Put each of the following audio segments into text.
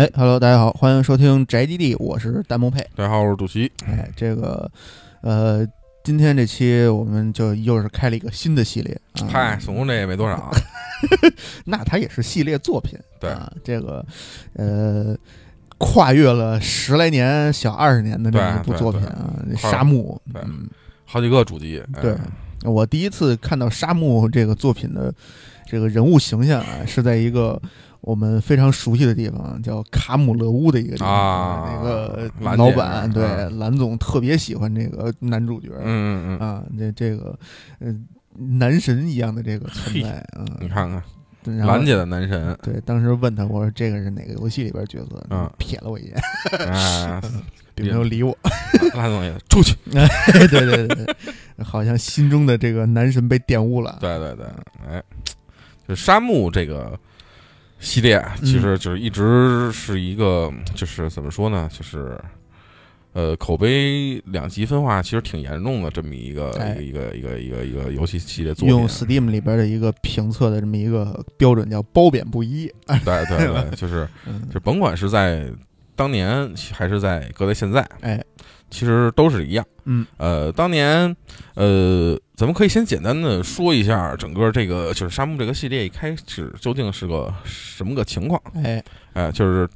哎，Hello，大家好，欢迎收听宅基地，我是弹幕配。大家好，我是主席。哎，这个，呃，今天这期我们就又是开了一个新的系列。啊嗨，总共这也没多少，那它也是系列作品。对啊，这个，呃，跨越了十来年、小二十年的这么一部作品啊，对沙漠。对嗯，好几个主机。哎对，我第一次看到沙漠这个作品的这个人物形象啊，是在一个我们非常熟悉的地方，叫卡姆勒乌的一个地方。啊那个老板嗯对蓝总特别喜欢这个男主角。嗯嗯嗯，啊，这这个呃男神一样的这个存在啊。你看看兰姐的男神，对，当时问他，我说这个是哪个游戏里边角色？嗯瞥了我一眼，没有理我。拉总也出去。对对对对，好像心中的这个男神被玷污了。对对对，哎，就沙漠这个系列，其实就是一直是一个，就是怎么说呢，就是。呃，口碑两极分化其实挺严重的，这么一个、哎一个一个一个一个游戏系列作品。用 Steam 里边的一个评测的这么一个标准叫褒贬不一。对对对，就是嗯，就甭管是在当年还是在搁在现在，哎，其实都是一样。嗯，呃，当年，呃，咱们可以先简单的说一下整个这个就是沙漠这个系列一开始究竟是个什么个情况？哎，哎、就是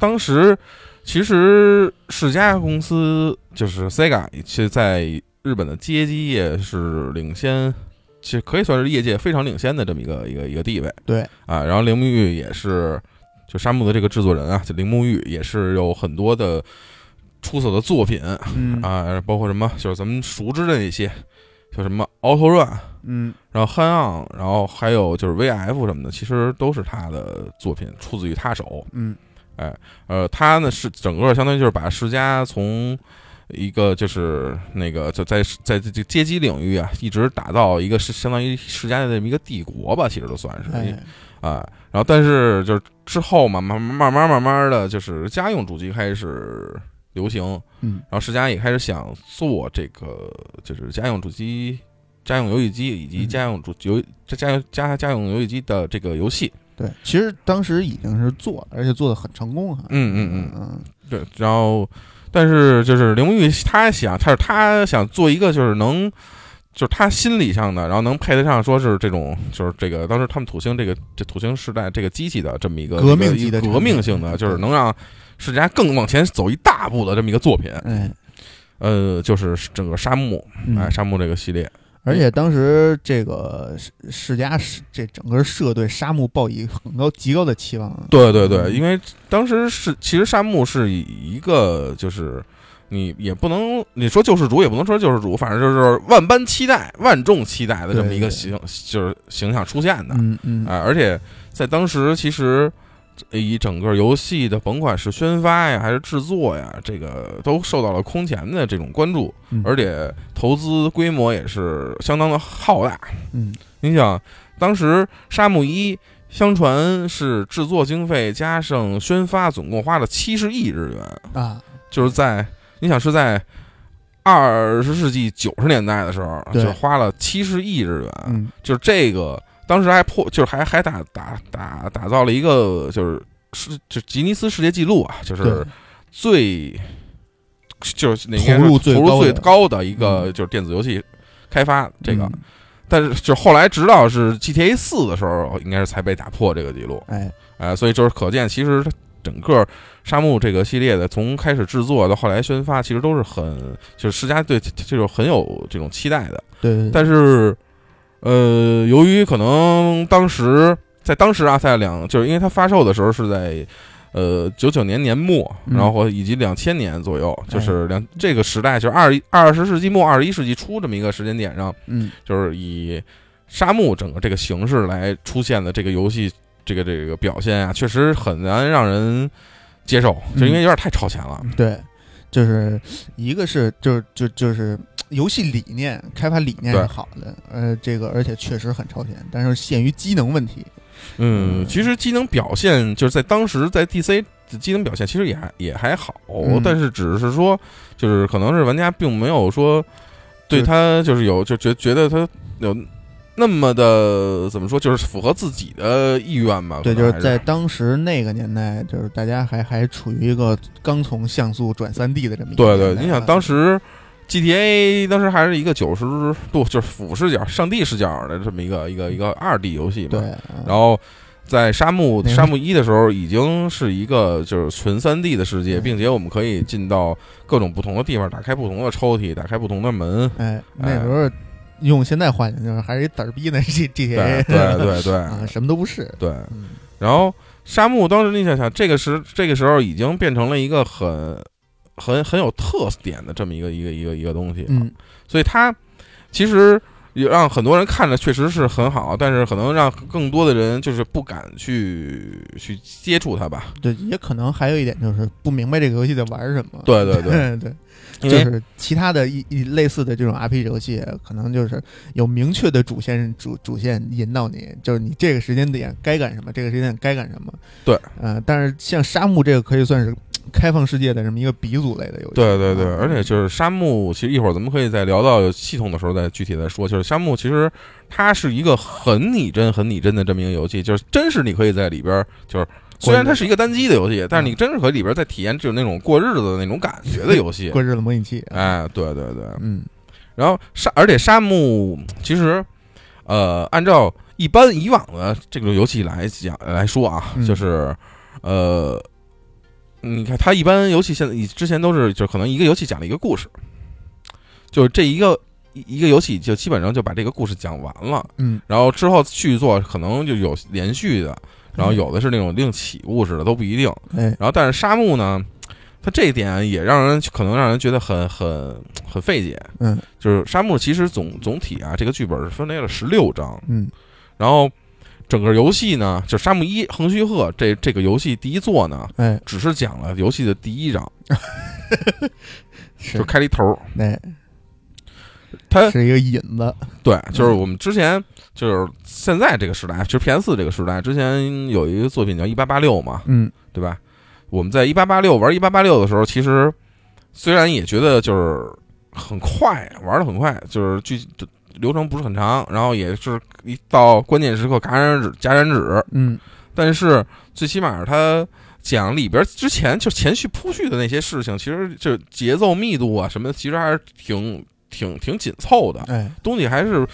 当时其实世嘉公司就是 Sega，其实在日本的街机业是领先。其实可以算是业界非常领先的这么一个一个一个地位对，啊，然后铃木玉也是，就沙漠的这个制作人啊，就铃木玉也是有很多的出色的作品，嗯啊，包括什么，就是咱们熟知的那些，就什么 Auto Run，嗯然后 Han On，然后还有就是 VF 什么的，其实都是他的作品，出自于他手。嗯哎呃，他呢是整个相当于就是把世嘉从一个就是那个就在在这这街机领域啊，一直打造一个是相当于世嘉的这么一个帝国吧，其实都算是哎，啊。然后但是就是之后嘛，慢慢慢慢慢慢的就是家用主机开始流行，嗯然后世嘉也开始想做这个，就是家用主机、家用游戏机以及嗯家用主游这家用家家用游戏机的这个游戏。对，其实当时已经是做了，而且做的很成功哈。嗯嗯嗯，嗯对。然后，但是就是铃木玉他想，他是他想做一个就是能。就是他心理上的，然后能配得上说是这种，就是这个当时他们土星这个这土星时代这个机器的这么一个革命一个一个级的革命性的，就是能让世嘉更往前走一大步的这么一个作品。哎，呃，就是整个沙漠，嗯哎，沙漠这个系列，而且当时这个世世嘉是这整个社对沙漠抱以很高极高的期望啊。对对对，嗯因为当时是其实沙漠是以一个就是你也不能你说救世主也不能说救世主，反正就是万般期待、万众期待的这么一个对形就是形象出现的，嗯嗯啊，而且在当时其实。以整个游戏的，甭管是宣发呀，还是制作呀，这个都受到了空前的这种关注，嗯而且投资规模也是相当的浩大。嗯你想，当时沙漠一相传是制作经费加上宣发，总共花了七十亿日元，啊，就是在你想是在二十世纪九十年代的时候，就花了七十亿日元，嗯就是这个当时还破，就是还还打打打打造了一个就是世就吉尼斯世界纪录啊，就是，最就是那入最投入最高的一个嗯就是电子游戏开发这个。嗯但是就后来直到是 GTA 四的时候，应该是才被打破这个记录，哎，哎、所以就是可见，其实它整个沙漠这个系列的从开始制作到后来宣发，其实都是很就是世家对这种很有这种期待的。对对，对。但是，呃，由于可能当时在当时阿塞两就是因为它发售的时候是在。呃，九九年年末，嗯然后以及两千年左右，哎就是两这个时代，就是二一二十世纪末二十一世纪初这么一个时间点上，嗯就是以沙漠整个这个形式来出现的这个游戏，这个这个表现啊，确实很难让人接受，就因为有点太超前了。对，就是一个是就是就就是游戏理念开发理念是好的，呃，这个而且确实很超前，但是限于机能问题。嗯，其实机能表现就是在当时在 DC 的机能表现其实也还也还好，嗯。但是只是说就是可能是玩家并没有说对就他就是有就觉觉得他有那么的怎么说，就是符合自己的意愿吧。对，就是在当时那个年代，就是大家还还处于一个刚从像素转三 D 的这么一个对对，你想啊。当时 GTA 当时还是一个九十度，就是俯视角、上帝视角的这么一个一个一个二 D 游戏嘛。对，然后在沙漠沙漠一的时候，已经是一个就是纯三 D 的世界，嗯并且我们可以进到各种不同的地方，打开不同的抽屉，打开不同的门。哎，那时候用现在话讲，就是还是一嘚儿逼呢，G 对 GTA，对对对 啊，什么都不是。对。嗯，然后沙漠当时你想想，这个时这个时候已经变成了一个很很很有特点的这么一个一个一个一个东西，嗯，所以它其实也让很多人看着确实是很好，但是可能让更多的人就是不敢去去接触它吧。对，也可能还有一点就是不明白这个游戏在玩什么。对对对，对 就是其他的一一类似的这种 RPG 游戏，可能就是有明确的主线主主线引导你，就是你这个时间点该干什么，这个时间点该干什么。对，呃，但是像沙漠这个可以算是开放世界的这么一个鼻祖类的游戏。对对对，啊而且就是沙漠，其实一会儿咱们可以再聊到系统的时候再具体再说。就是沙漠其实它是一个很拟真、很拟真的这么一个游戏，就是真是你可以在里边儿，就是虽然它是一个单机的游戏，但是你真是可以里边儿在体验就是那种过日子的那种感觉的游戏。过日子模拟器。哎，对对对，嗯然后沙，而且沙漠其实，呃，按照一般以往的这种游戏来讲来说啊，嗯就是，呃，你看它一般游戏现在以之前都是就可能一个游戏讲了一个故事，就是这一个一一个游戏就基本上就把这个故事讲完了，嗯，然后之后续作可能就有连续的，然后有的是那种另起故事的都不一定。哎，然后但是沙漠呢，它这一点也让人可能让人觉得很很很费解。嗯。就是沙漠其实总总体啊，这个剧本是分为了十六章，嗯。然后整个游戏呢，就沙漠一横须贺这这个游戏第一作呢，哎，只是讲了游戏的第一章，就开了一头儿。哎，它是一个引子。对，就是我们之前就是现在这个时代，其实 PS 这个时代，之前有一个作品叫一八八六嘛，嗯对吧？我们在一八八六玩一八八六的时候，其实虽然也觉得就是很快，玩的很快，就是剧流程不是很长，然后也是一到关键时刻戛然而止，戛然止。嗯但是最起码它讲里边之前就前序铺叙的那些事情，其实就节奏密度啊什么的，其实还是挺挺挺紧凑的，哎，东西还是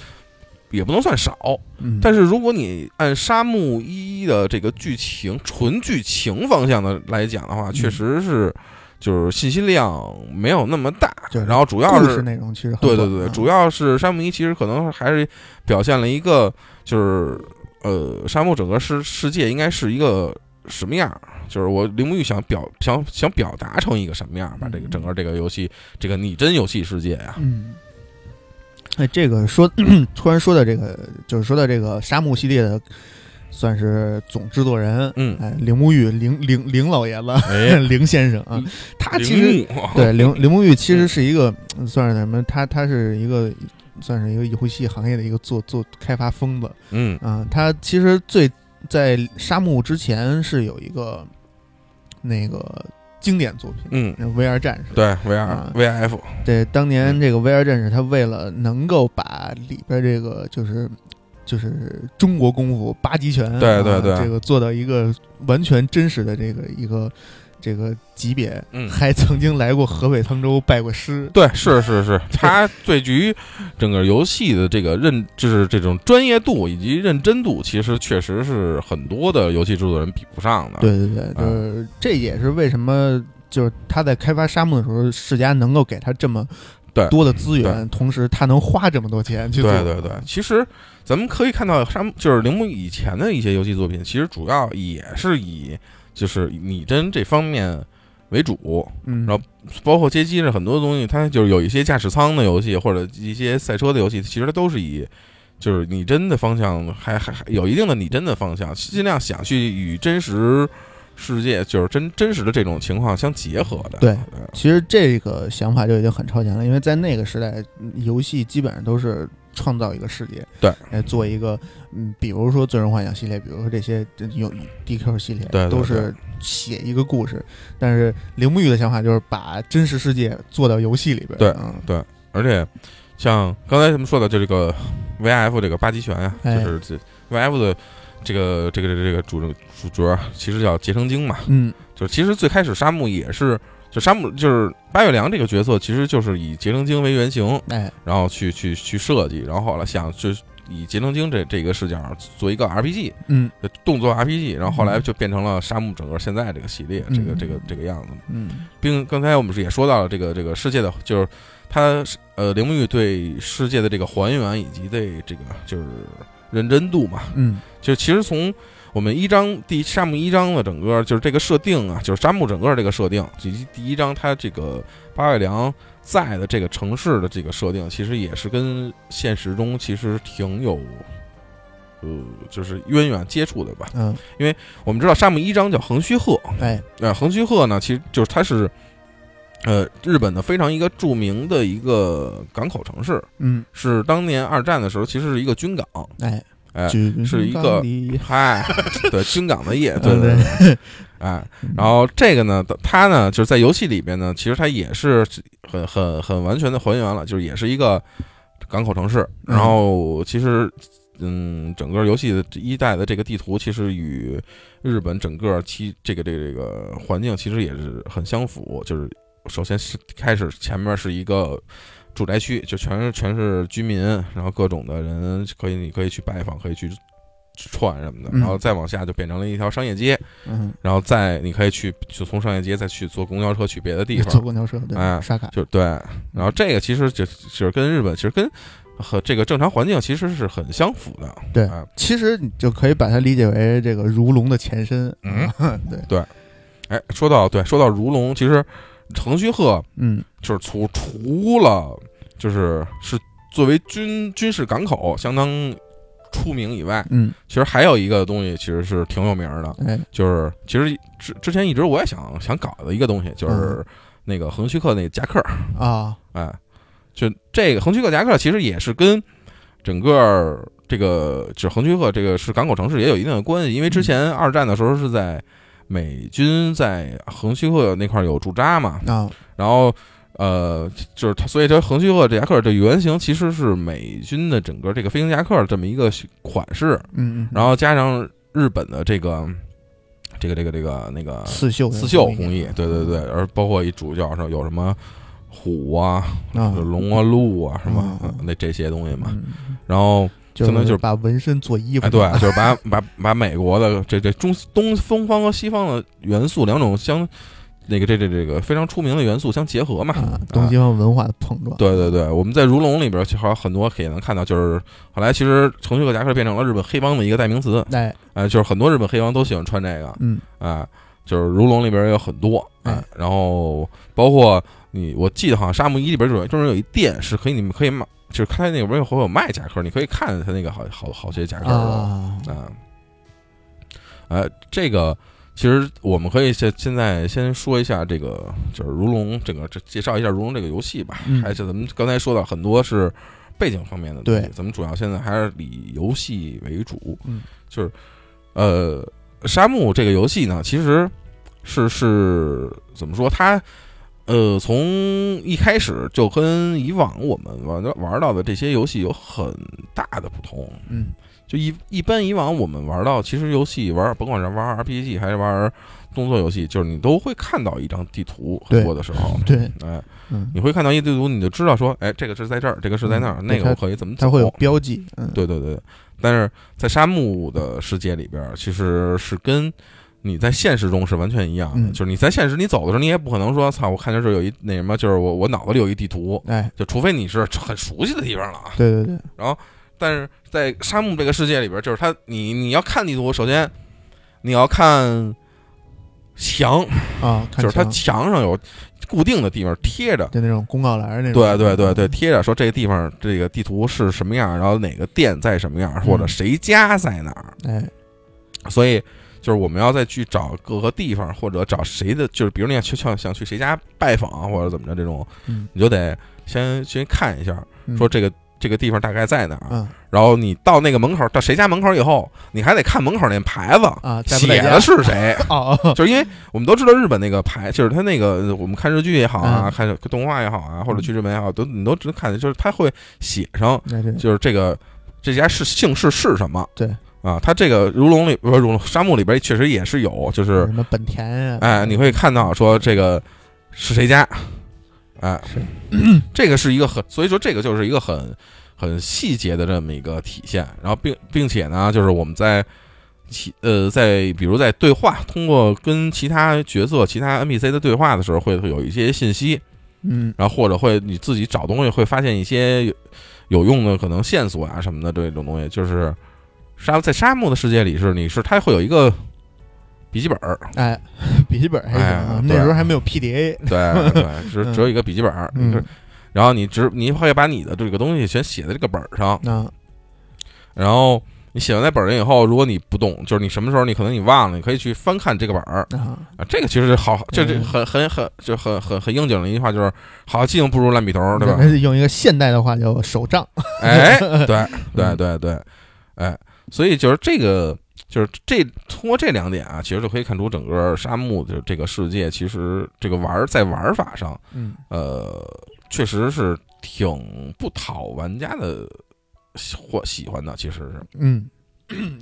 也不能算少。嗯，但是如果你按沙漠一的这个剧情纯剧情方向的来讲的话，嗯确实是就是信息量没有那么大，就是然后主要是内容其实很对对对，主要是沙漠一其实可能还是表现了一个就是呃沙漠整个世世界应该是一个什么样儿。就是我铃木玉想表想想表达成一个什么样儿吧，这个嗯整个这个游戏这个拟真游戏世界呀、嗯，哎，这个说 突然说到这个，就是说到这个沙漠系列的，算是总制作人，嗯。哎，铃木玉铃铃铃老爷子，哎，林先生啊，他其实对铃铃木玉其实是一个嗯算是什么？他他是一个算是一个游戏行业的一个做做开发疯子。嗯。啊。他其实最在沙漠之前是有一个那个经典作品，嗯，VR 战士。对 VR、啊 VF，对，当嗯。年这个 VR 战士，他为了能够把里边这个就是就是中国功夫八极拳，对对对啊这个做到一个完全真实的这个一个这个级别，嗯还曾经来过河北沧州拜过师。对，是是是，他对于整个游戏的这个认，就是这种专业度以及认真度，其实确实是很多的游戏制作人比不上的。对对对，就是这也是为什么就是他在开发沙漠的时候，世嘉能够给他这么对多的资源，同时他能花这么多钱去做。对对对，其实咱们可以看到，沙漠就是铃木以前的一些游戏作品，其实主要也是以就是拟真这方面为主，嗯，然后包括街机上很多东西，它就是有一些驾驶舱的游戏或者一些赛车的游戏，其实它都是以就是拟真的方向，还还还有一定的拟真的方向，尽量想去与真实世界就是真真实的这种情况相结合的。对其实这个想法就已经很超前了，因为在那个时代，嗯游戏基本上都是创造一个世界，对，来做一个，嗯，比如说《最终幻想》系列，比如说这些有 DQ 系列，对对都是写一个故事。但是铃木玉的想法就是把真实世界做到游戏里边，对嗯，对而且像刚才咱们说的，就这个 VF 这个八极拳啊，就哎是这 VF 的这个这个这个这个主主角其实叫结成精嘛，嗯。就是其实最开始沙漠也是。就沙漠就是八月良这个角色，其实就是以结成精为原型，哎。然后去去去设计，然后后来想就是以结成精这这个视角做一个 RPG，嗯。动作 RPG，然后后来就变成了沙漠整个现在这个系列，这个嗯。这个这个样子。嗯。并刚才我们是也说到了这个这个世界的，就是他呃铃木玉对世界的这个还原以及对这个就是认真度嘛，嗯。就其实从我们一章第沙漠一章的整个就是这个设定啊，就是沙漠整个这个设定，以及第一章它这个八月良在的这个城市的这个设定，其实也是跟现实中其实挺有。呃，就是渊源接触的吧。嗯因为我们知道沙漠一章叫横须贺，哎呃，横须贺呢，其实就是它是，呃，日本的非常一个著名的一个港口城市，嗯是当年二战的时候其实是一个军港，哎，哎，是一个嗨，对，军港的夜，对嗯对对，哎，然后这个呢，它呢就是在游戏里边呢，其实它也是很很很完全的还原了，就是也是一个港口城市，然后其实。嗯，整个游戏的一代的这个地图，其实与日本整个其这个这个这个环境其实也是很相符。就是首先是开始前面是一个住宅区，就全是全是居民，然后各种的人可以你可以去拜访，可以去去串什么的，嗯。然后再往下就变成了一条商业街，嗯，然后再你可以去就从商业街再去坐公交车去别的地方。坐，公交车对哎刷卡。就对。然后这个其实就就是跟日本其实跟和这个正常环境其实是很相符的，对哎。其实你就可以把它理解为这个如龙的前身。嗯。对。对，哎，说到对，说到如龙，其实横须贺嗯。就是除除了就是是作为军军事港口相当出名以外，嗯，其实还有一个东西其实是挺有名的，哎。就是其实之之前一直我也想想搞的一个东西，嗯。就是那个横须贺那个夹克，啊，哎，就这个横须贺夹克其实也是跟整个这个就横须贺这个是港口城市也有一定的关系，因为之前二战的时候是在美军在横须贺那块儿有驻扎嘛，啊，然后呃，就是它，所以这横须贺这夹克这原型其实是美军的整个这个飞行夹克这么一个款式，嗯嗯，然后加上日本的这个这个这个这个那个刺绣刺绣工艺，对对对，而包括一主教上有什么虎啊、啊，龙啊、鹿啊什么嗯那这些东西嘛，嗯。然后就相当于就是把纹身做衣服，哎对，就是把把把美国的这这中东东方和西方的元素两种相那个这这这个非常出名的元素相结合嘛，啊，东西方文化的碰撞，对对对，我们在如龙里边其实还有很多可以能看到，就是后来其实横须贺夹克变成了日本黑帮的一个代名词，哎，哎，就是很多日本黑帮都喜欢穿这个，嗯哎，就是如龙里边也有很多，哎哎，然后包括你，我记得好像沙漠一里边有专门有一店是可以你们可以买，就是开那边会有卖夹克，你可以看他那个好好好些夹克的，啊，啊，呃，这个其实我们可以现现在先说一下这个，就是如龙这个这介绍一下如龙这个游戏吧。嗯还是咱们刚才说到很多是背景方面的东西对，咱们主要现在还是以游戏为主。嗯，就是呃，沙漠这个游戏呢，其实是是怎么说它？呃，从一开始就跟以往我们玩的玩到的这些游戏有很大的不同。嗯。就一一般以往我们玩到，其实游戏玩，甭管是玩 RPG 还是玩动作游戏，就是你都会看到一张地图，很多的时候，对，哎，嗯，你会看到一地图，你就知道说，哎，这个是在这儿，这个是在那儿，嗯那个我可以怎么走，它会有标记，嗯，对对对。但是在沙漠的世界里边，其实是跟你在现实中是完全一样的，嗯就是你在现实你走的时候，你也不可能说，操，我看见这儿有一那什么，就是我我脑子里有一地图，哎，就除非你是很熟悉的地方了啊。对对对，然后但是在沙漠这个世界里边，就是它，你你要看地图，首先你要看墙，啊，看 就是它墙墙上有固定的地方贴着。就那种公告栏儿那种，对对对对，贴着说这个地方这个地图是什么样，然后哪个店在什么样，或者谁家在哪儿。哎，所以就是我们要再去找各个地方，或者找谁的，就是比如你想去想想去谁家拜访或者怎么着这种，嗯，你就得先先看一下，嗯。说这个这个地方大概在哪儿。嗯。然后你到那个门口，到谁家门口以后，你还得看门口那牌子，啊，写的是谁。哦，就是因为我们都知道日本那个牌，就是他那个我们看日剧也好啊，嗯。看动画也好啊，或者去日本也好，都你都只能看见，就是他会写上，就是这个这家是姓氏是什么？对啊，它这个如龙里不是如龙沙漠里边确实也是有，就是什么本田啊，哎，你会看到说这个是谁家，哎，是这个是一个很，所以说这个就是一个很很细节的这么一个体现。然后并并且呢，就是我们在其呃在比如在对话，通过跟其他角色、其他 NPC 的对话的时候，会会有一些信息，嗯然后或者会你自己找东西会发现一些有有用的可能线索啊什么的这种东西，就是沙在沙漠的世界里是你是它会有一个笔记本儿，哎，笔记本还行啊哎，那时候还没有 PDA，对对，只只有一个笔记本儿，嗯然后你只你会把你的这个东西全写在这个本儿上，啊，然后你写完那本儿上以后，如果你不懂，就是你什么时候你可能你忘了，你可以去翻看这个本儿啊，啊。这个其实好，这这嗯很很很就很很很应景的一句话，就是好记性不如烂笔头，对吧？用一个现代的话叫手账，哎，对对对对，哎，所以就是这个。就是这通过这两点啊，其实就可以看出整个沙漠的这个世界，其实这个玩儿在玩法上，嗯呃，确实是挺不讨玩家的或喜欢的，其实是嗯。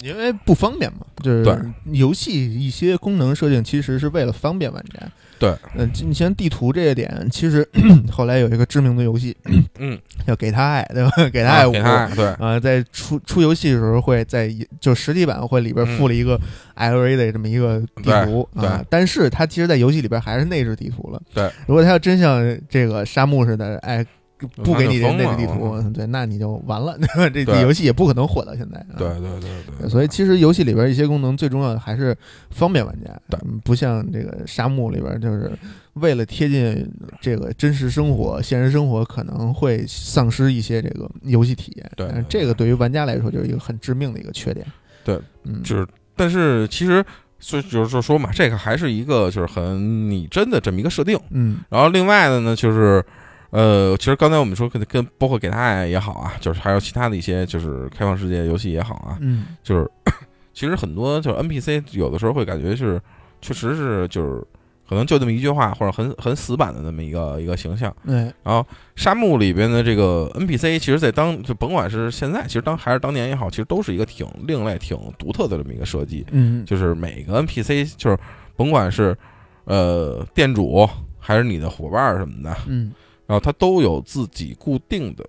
因为不方便嘛，就是对游戏一些功能设定其实是为了方便玩家。对，嗯，你像地图这个点，其实 后来有一个知名的游戏嗯，叫《给他爱》，对吧？给他爱五啊给他对，啊，在出出游戏的时候会在就实体版会里边附了一个 LA 的这么一个地图嗯对啊，但是它其实，在游戏里边还是内置地图了。对，如果它要真像这个沙漠似的，哎，不给你这个地图，对，那你就完了？这对游戏也不可能火到现在。啊对对对对，所以其实游戏里边一些功能最重要的还是方便玩家，对嗯不像这个沙漠里边，就是为了贴近这个真实生活、现实生活，可能会丧失一些这个游戏体验。对但是这个对于玩家来说就是一个很致命的一个缺点。对，嗯，就是，但是其实。所以就是说嘛，这个还是一个就是很拟真的这么一个设定。嗯然后另外的呢，就是，呃，其实刚才我们说跟跟包括给他爱也好啊，就是还有其他的一些就是开放世界游戏也好啊，嗯就是 其实很多就是 NPC 有的时候会感觉是确实是就是可能就这么一句话或者很很死板的那么一个一个形象。对然后沙漠里边的这个 NPC，其实在当就甭管是现在，其实当还是当年也好，其实都是一个挺另类、挺独特的这么一个设计。嗯就是每个 NPC，就是甭管是呃店主还是你的伙伴什么的，嗯然后他都有自己固定的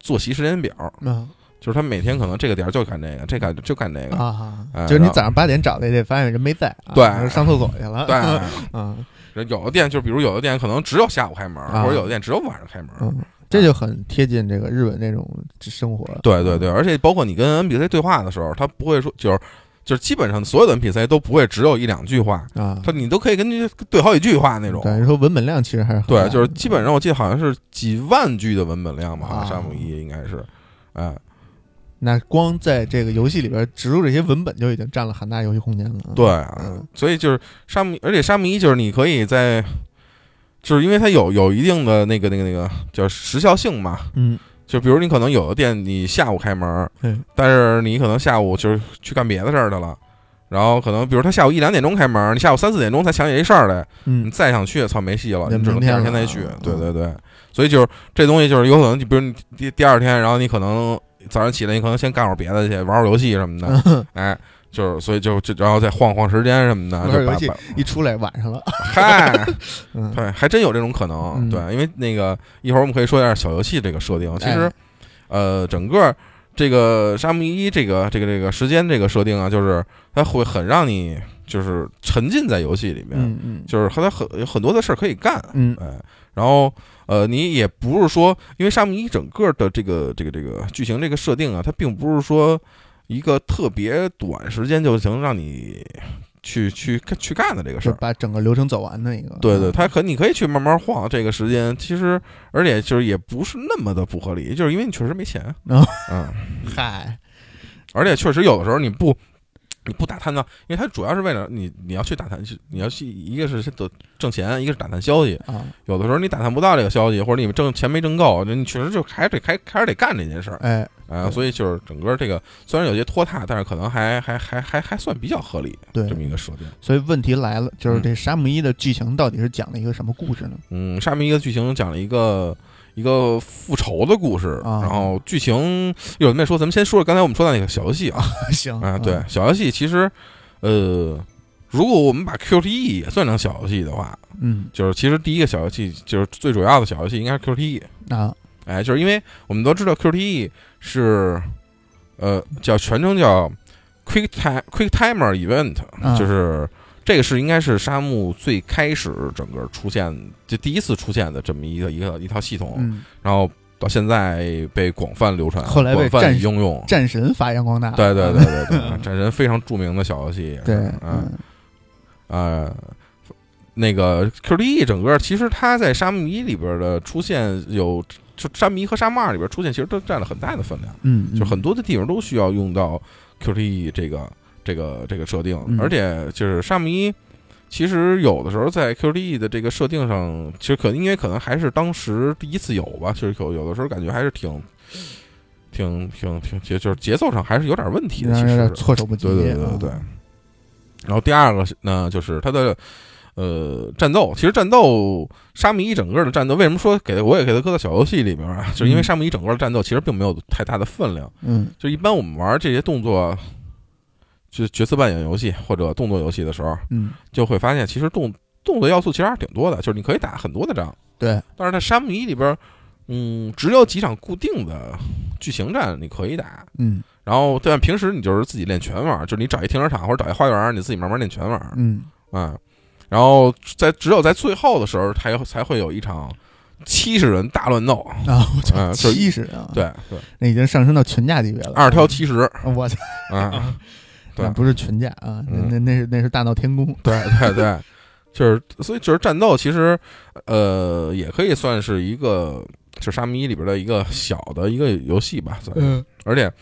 作息时间表，嗯就是他每天可能这个点儿就干这个，这个就干这个。啊哎，就是你早上八点找来这，发现人没在，啊对上厕所去了。对，啊有的店就比如有的店可能只有下午开门，啊或者有的店只有晚上开门。嗯，这就很贴近这个日本那种生活。对对对，而且包括你跟 NBC 对话的时候，他不会说就是就是基本上所有的 NPC 都不会只有一两句话，啊，他你都可以跟你对好几句话那种。等于说文本量其实还是很大对，就是基本上我记得好像是几万句的文本量吧，好像啊。沙姆一应该是，哎，那光在这个游戏里边植入这些文本就已经占了很大游戏空间了。对啊嗯，所以就是沙姆，而且沙姆一就是你可以在，就是因为它有有一定的那个那个那个叫时效性嘛，嗯，就比如你可能有的店你下午开门，嗯但是你可能下午就是去干别的事儿去了。然后可能，比如他下午一两点钟开门，你下午三四点钟才想起这事儿来，你嗯再想去，操没戏了，你只能第二天再去啊。对对对，所以就是这东西就是有可能，你比如你第第二天，然后你可能早上起来，你可能先干会儿别的去，玩会儿游戏什么的，嗯哎，就是所以就就然后再晃晃时间什么的，玩会儿游戏一出来晚上了。嗨，嗯，对，还真有这种可能。嗯对，因为那个一会儿我们可以说一下小游戏这个设定。其实哎，呃，整个这个沙漠一这个这个这个时间这个设定啊，就是它会很让你就是沉浸在游戏里面，嗯嗯就是和它很有很多的事儿可以干。嗯哎，然后呃，你也不是说，因为沙漠一整个的这个这个这个剧情这个设定啊，它并不是说一个特别短时间就能让你去去去干的这个事儿。把整个流程走完的一个。对对，嗯它可你可以去慢慢晃这个时间，其实而且就是也不是那么的不合理，就是因为你确实没钱，哦嗯，嗨，而且确实有的时候你不你不打探到，因为它主要是为了你你要去打探，去你要去一个是得挣钱，一个是打探消息，啊，有的时候你打探不到这个消息，或者你们挣钱没挣够，那你确实就还是得开开始得干这件事儿哎，啊，所以就是整个这个虽然有些拖沓，但是可能还还还还还算比较合理对这么一个设定。所以问题来了，就是嗯这沙姆一的剧情到底是讲了一个什么故事呢？嗯，沙姆一的剧情讲了一个一个复仇的故事。啊然后剧情有人没说，咱们先说说刚才我们说的那个小游戏啊，行啊，对，小游戏其实，呃，如果我们把 QTE 也算成小游戏的话，嗯就是其实第一个小游戏就是最主要的小游戏应该是 QTE。啊哎，就是因为我们都知道 QTE 是，呃，叫全称叫 Quick Time Quick Timer Event，、啊就是这个是应该是沙漠最开始整个出现就第一次出现的这么一个一个一套系统，嗯，然后到现在被广泛流传，后来被广泛战应用。战神发扬光大，对对对对对，战神非常著名的小游戏，对，嗯嗯呃，那个 QTE 整个其实它在沙漠一里边的出现有，就沙漠一和沙漠二里边出现，其实都占了很大的分量，嗯，就很多的地方都需要用到 QTE 这个这个这个设定，嗯而且就是沙漠一。其实有的时候在 QTE 的这个设定上，其实可能因为可能还是当时第一次有吧，就是有有的时候感觉还是挺挺挺挺，就就是节奏上还是有点问题的。其让人有实点措手不及，对对对对对。然后第二个呢，就是它的呃战斗。其实战斗沙弥一整个的战斗，为什么说给我也给它搁到小游戏里边啊？就是因为嗯沙弥一整个的战斗其实并没有太大的分量。嗯就一般我们玩这些动作，就角色扮演游戏或者动作游戏的时候，嗯，就会发现其实动动作要素其实还是挺多的，就是你可以打很多的仗。对，但是在沙漠一里边，嗯，只有几场固定的剧情战你可以打。嗯。然后，但平时你就是自己练拳玩，就是你找一停车场或者找一花园，你自己慢慢练拳玩，嗯。啊，然后在只有在最后的时候，才才会有一场七十人大乱斗，啊，我操，嗯七十啊，，对对，那已经上升到群架级别了，二挑七十，我操，啊，对。不是群架啊，那嗯。那那是那是大闹天宫，对对对，就是所以就是战斗，其实呃也可以算是一个就沙漠一里边的一个小的一个游戏吧，算是嗯。而且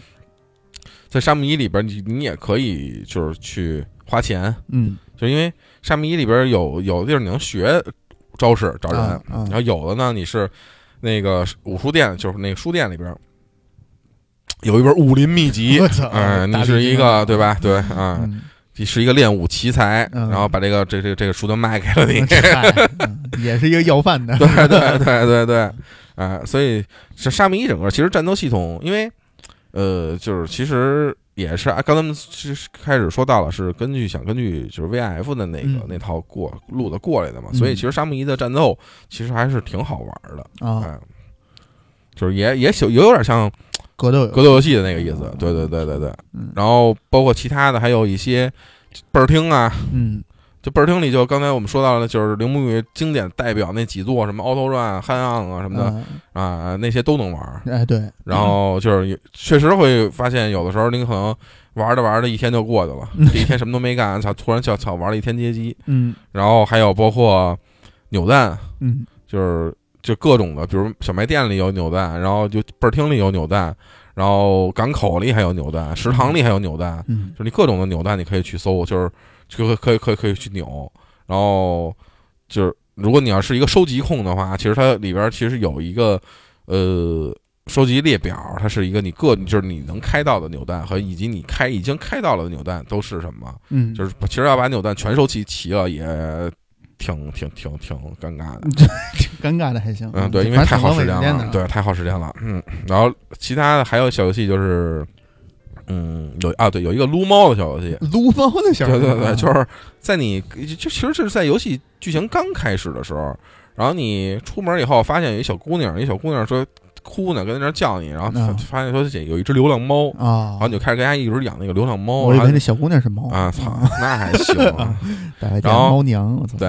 在沙漠一里边，你你也可以就是去花钱，嗯，就因为沙漠一里边有有的地儿你能学招式找人，啊啊。然后有的呢你是那个武术店，就是那个书店里边有一本武林秘籍我，操，嗯、大你是一个对吧？对啊，嗯，你是一个练武奇才，嗯。然后把这个这这这个书都卖给了你，也是一个要饭的，对对对对对，啊，所以这沙弥一整个其实战斗系统，因为呃，就是其实也是啊，刚才其实开始说到了，是根据想根据就是 VIF 的那个、嗯。那套过路的过来的嘛，嗯。所以其实沙弥一的战斗其实还是挺好玩的，啊，哎，就是也也有也有点像格斗格斗游戏的那个意思，对对对对对，嗯。然后包括其他的还有一些倍儿听啊，嗯。就倍儿听里就刚才我们说到的，就是铃木雨经典代表那几座什么 Auto Run、汉昂啊什么的。啊。啊，那些都能玩儿。哎对，然后就是确实会发现，有的时候您可能玩着玩着一天就过去了，这一天什么都没干，操，突然就操玩了一天街机。嗯。然后还有包括扭蛋，嗯。就是就各种的，比如小卖店里有扭蛋，然后就倍儿厅里有扭蛋，然后港口里还有扭蛋，食堂里还有扭蛋，嗯。就是你各种的扭蛋你可以去搜，就是就可以可以可以可以去扭，然后就是如果你要是一个收集控的话，其实它里边其实有一个呃收集列表，它是一个你各就是你能开到的扭蛋和以及你开已经开到了的扭蛋都是什么，嗯，就是其实要把扭蛋全收集齐了也挺挺挺挺尴尬的。挺尴尬的还行，嗯，对，因为太耗时间了，对，太耗时间了。嗯，然后其他的还有小游戏就是，嗯，有啊，对，有一个撸猫的小游戏，撸猫的小游戏，对对对，就是在你就其实是在游戏剧情刚开始的时候，然后你出门以后发现有一小姑娘，一小姑娘说哭呢，跟在那叫你，然后发现说这有一只流浪猫，啊，然后你就开始跟人家一直养那个流浪猫，我以为那小姑娘是猫。啊，操，那还行 然后猫娘，对，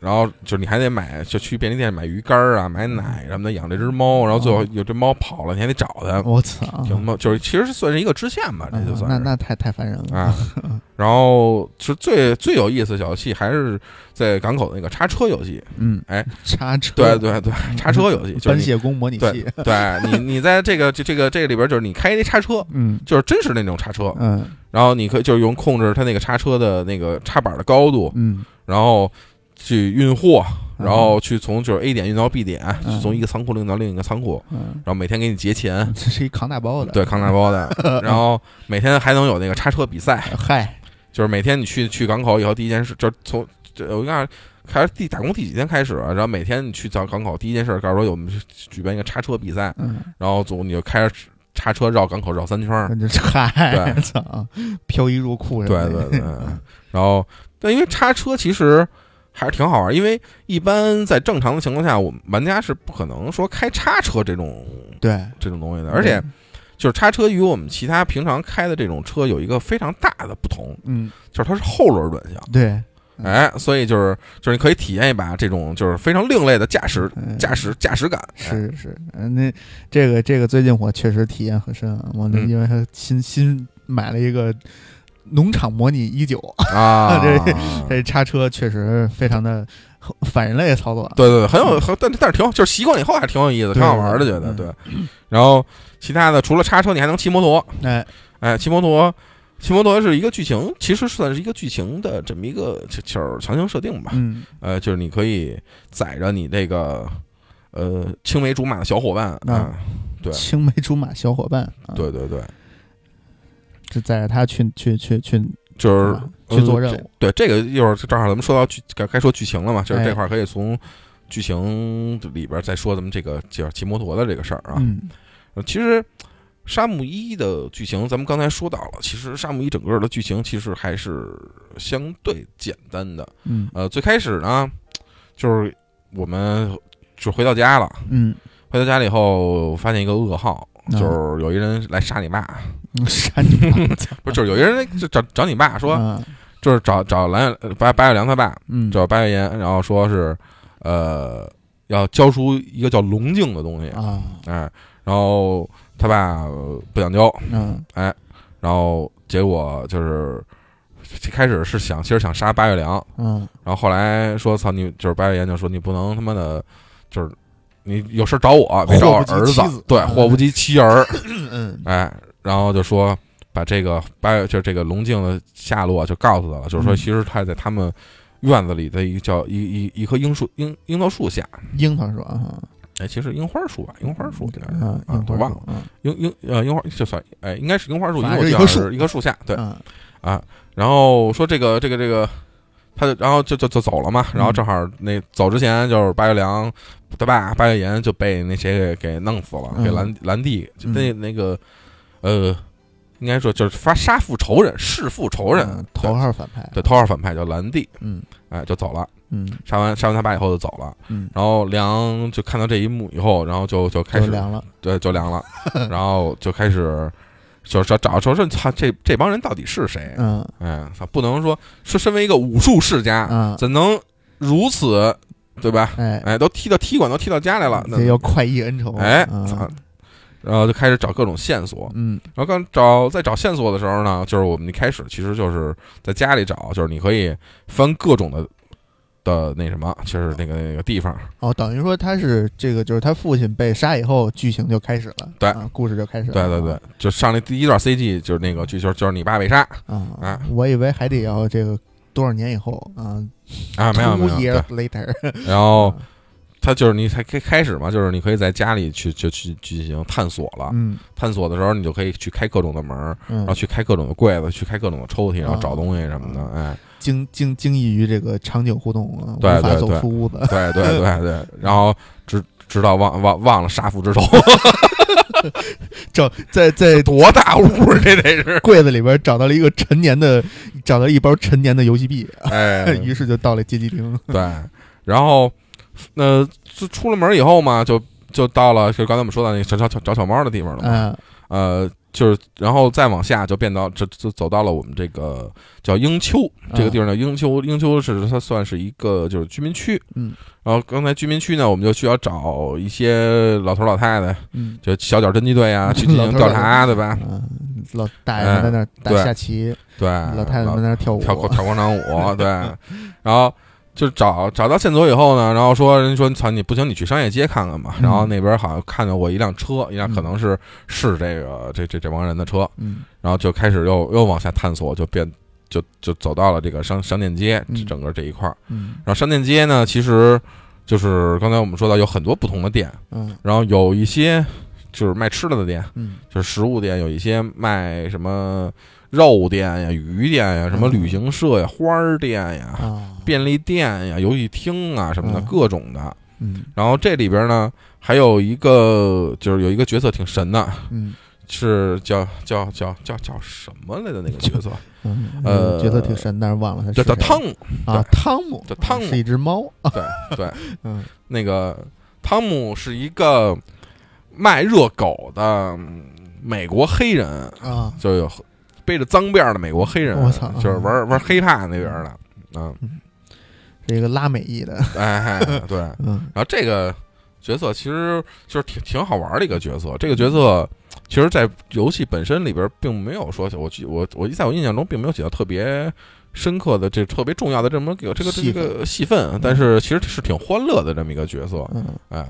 然后就是你还得买，就去便利店买鱼干儿啊，买奶什么的，养这只猫，然后最后有只猫跑了，你还得找它，我操，挺猫就是其实算是一个支线吧，这就啊算是。那那太太烦人了。啊。然后是最最有意思的小游戏还是在港口的那个叉车游戏，嗯，哎，叉车，对对对，叉车游戏就卸工模拟对器，对你你在这个这这个这个里边就是你开一叉车，嗯。就是真实那种叉车，嗯。然后你可以就是用控制它那个叉车的那个插板的高度，嗯。然后去运货，然后去从就是 A 点运到 B 点，嗯。去从一个仓库运到另一个仓库，嗯，然后每天给你结钱，这是一扛大包的，对，扛大包的，然后每天还能有那个叉车比赛，嗨，就是每天你去去港口以后，第一件事就是从这我看开始第打工第几天开始啊，然后每天你去到港口，第一件事告诉说我们举办一个叉车比赛，嗯，然后总你就开着叉车绕港口绕三圈儿，那就嗨，对。操，飘移入库，对对对，然后但因为叉车其实还是挺好玩，因为一般在正常的情况下，我们玩家是不可能说开叉车这种对，这种东西的，而且就是叉车与我们其他平常开的这种车有一个非常大的不同，嗯，就是它是后轮转向，对，嗯哎，所以就是就是你可以体验一把这种就是非常另类的驾驶嗯。驾驶驾驶感，哎。是是，嗯，那这个这个最近我确实体验很深啊，我因为他新新买了一个农场模拟一九，啊，这这叉车确实非常的反人类的操作，对对对，很有很，但但是挺好，就是习惯以后还挺有意思，挺好玩的，觉得嗯。对。然后其他的除了叉车，你还能骑摩托，哎，哎，骑摩托，骑摩托是一个剧情，其实算是一个剧情的这么一个就就是强行设定吧。嗯。呃，就是你可以载着你这个呃青梅竹马的小伙伴啊啊，对。青梅竹马小伙伴，啊，对对对，就载着他去去去去就是啊去做任呃务，对，这个一会儿正好咱们说到剧该该说剧情了嘛，就是哎。这块儿可以从剧情里边再说咱们这个就是骑摩托的这个事儿啊。嗯。呃其实沙漠一的剧情，咱们刚才说到了，其实沙漠一整个的剧情其实还是相对简单的。嗯。呃，最开始呢，就是我们就回到家了，嗯，回到家了以后发现一个噩耗，嗯就是有一人来杀你爸，杀你妈！不是，就是有一人就找找你爸说，啊就是找找蓝呃白白小良他爸，嗯，找白月岩，然后说是呃要交出一个叫龙镜的东西，啊。哎，然后他爸呃不想交，嗯。然后结果就是一开始是想，其实想杀八月良，嗯。然后后来说操你，就是八月岩就说你不能他妈的，就是你有事找我，别找我儿子。子，对，嗯。祸不及妻儿，嗯。哎，然后就说把这个八月就是这个龙镜的下落就告诉他了，就是说嗯。其实他在他们院子里的一个叫一一一棵樱树樱樱桃树下，樱桃树啊，哎，其实樱花树吧，樱花树啊，啊樱花我忘了，樱樱呃樱花就算哎应该是樱花树，因反为我记得是一棵树。一棵树下，对，嗯。啊，然后说这个这个这个，他就然后就就就走了嘛，然后正好那走之前就是八月良他爸八月岩就被那谁给给弄死了，嗯。给兰兰蒂就嗯。那那个呃，应该说就是发杀父仇人弑父仇人嗯，头号反派，对头号反派叫兰帝，嗯。哎就走了，嗯。杀完杀完他爸以后就走了，嗯，然后梁就看到这一幕以后，然后就就开始就凉了，对就凉了，然后就开始。就是找找说说操这这帮人到底是谁？嗯哎，操，不能说是身为一个武术世家，嗯，怎能如此，对吧？哎，哎，都踢到踢馆都踢到家来了，那这要快意恩仇，哎，嗯，然后就开始找各种线索。嗯然后刚找在找线索的时候呢，就是我们一开始其实就是在家里找，就是你可以翻各种的的那什么，就是那个那个地方，哦，等于说他是这个，就是他父亲被杀以后，剧情就开始了，对。啊，故事就开始了，对对对，就上来第一段 CG 就是那个剧情就是你爸被杀。啊啊，我以为还得要这个多少年以后啊啊，没有没有，later，然后他就是你才开开始嘛，就是你可以在家里去就去进行探索了。嗯。探索的时候，你就可以去开各种的门然后，去开各种的柜子，去开各种的抽屉，然后找啊东西什么的。哎，精精精益于这个场景互动啊，对无法走对对出屋子，对 对对对，然后直直到忘忘忘了杀父之仇，找在在多大屋啊这得是？柜子里边找到了一个陈年的，找到一包陈年的游戏币，哎，于是就到了街机厅。对，然后那就出了门以后嘛，就就到了就刚才我们说到那个找找找小猫的地方了嘛。啊，呃，就是然后再往下就变到这就走到了我们这个叫英丘这个地方叫英丘，英丘是它算是一个就是居民区。嗯，然后刚才居民区呢，我们就需要找一些老头老太太，嗯。就小脚侦缉队啊，去进行调查，对吧？嗯，老大爷们在那儿打下棋，对，老太太们在那儿跳舞，跳跳广场舞，对，然后。就找找到线索以后呢，然后说人说操你不行，你去商业街看看吧。嗯。然后那边好像看到过一辆车，一辆可能是是这个这这这帮人的车，嗯。然后就开始又又往下探索，就变就就走到了这个商商店街嗯。整个这一块儿。嗯。然后商店街呢，其实就是刚才我们说到有很多不同的店，嗯。然后有一些就是卖吃的的店，嗯。就是食物店，有一些卖什么肉店呀、鱼店呀、什么嗯。旅行社呀、花儿店呀、啊，便利店呀、游戏厅啊什么的嗯各种的。嗯。然后这里边呢，还有一个就是有一个角色挺神的，嗯。是叫叫叫叫叫什么来的那个角色？嗯，呃角色挺神，但是忘了他叫叫汤姆。啊，汤姆，叫汤姆。是一只猫，对对，嗯。那个汤姆是一个卖热狗的嗯美国黑人，啊，就有背着脏辫的美国黑人，我操。就是玩玩黑怕那边儿的，嗯，是一个拉美裔的，哎，对，嗯。然嗯后这个角色其实就是挺挺好玩的一个角色，这个角色。其实，在游戏本身里边，并没有说，我记我我在我印象中，并没有起到特别深刻的、这特别重要的这么个这个这个戏份，但是其实是挺欢乐的这么一个角色，嗯，哎，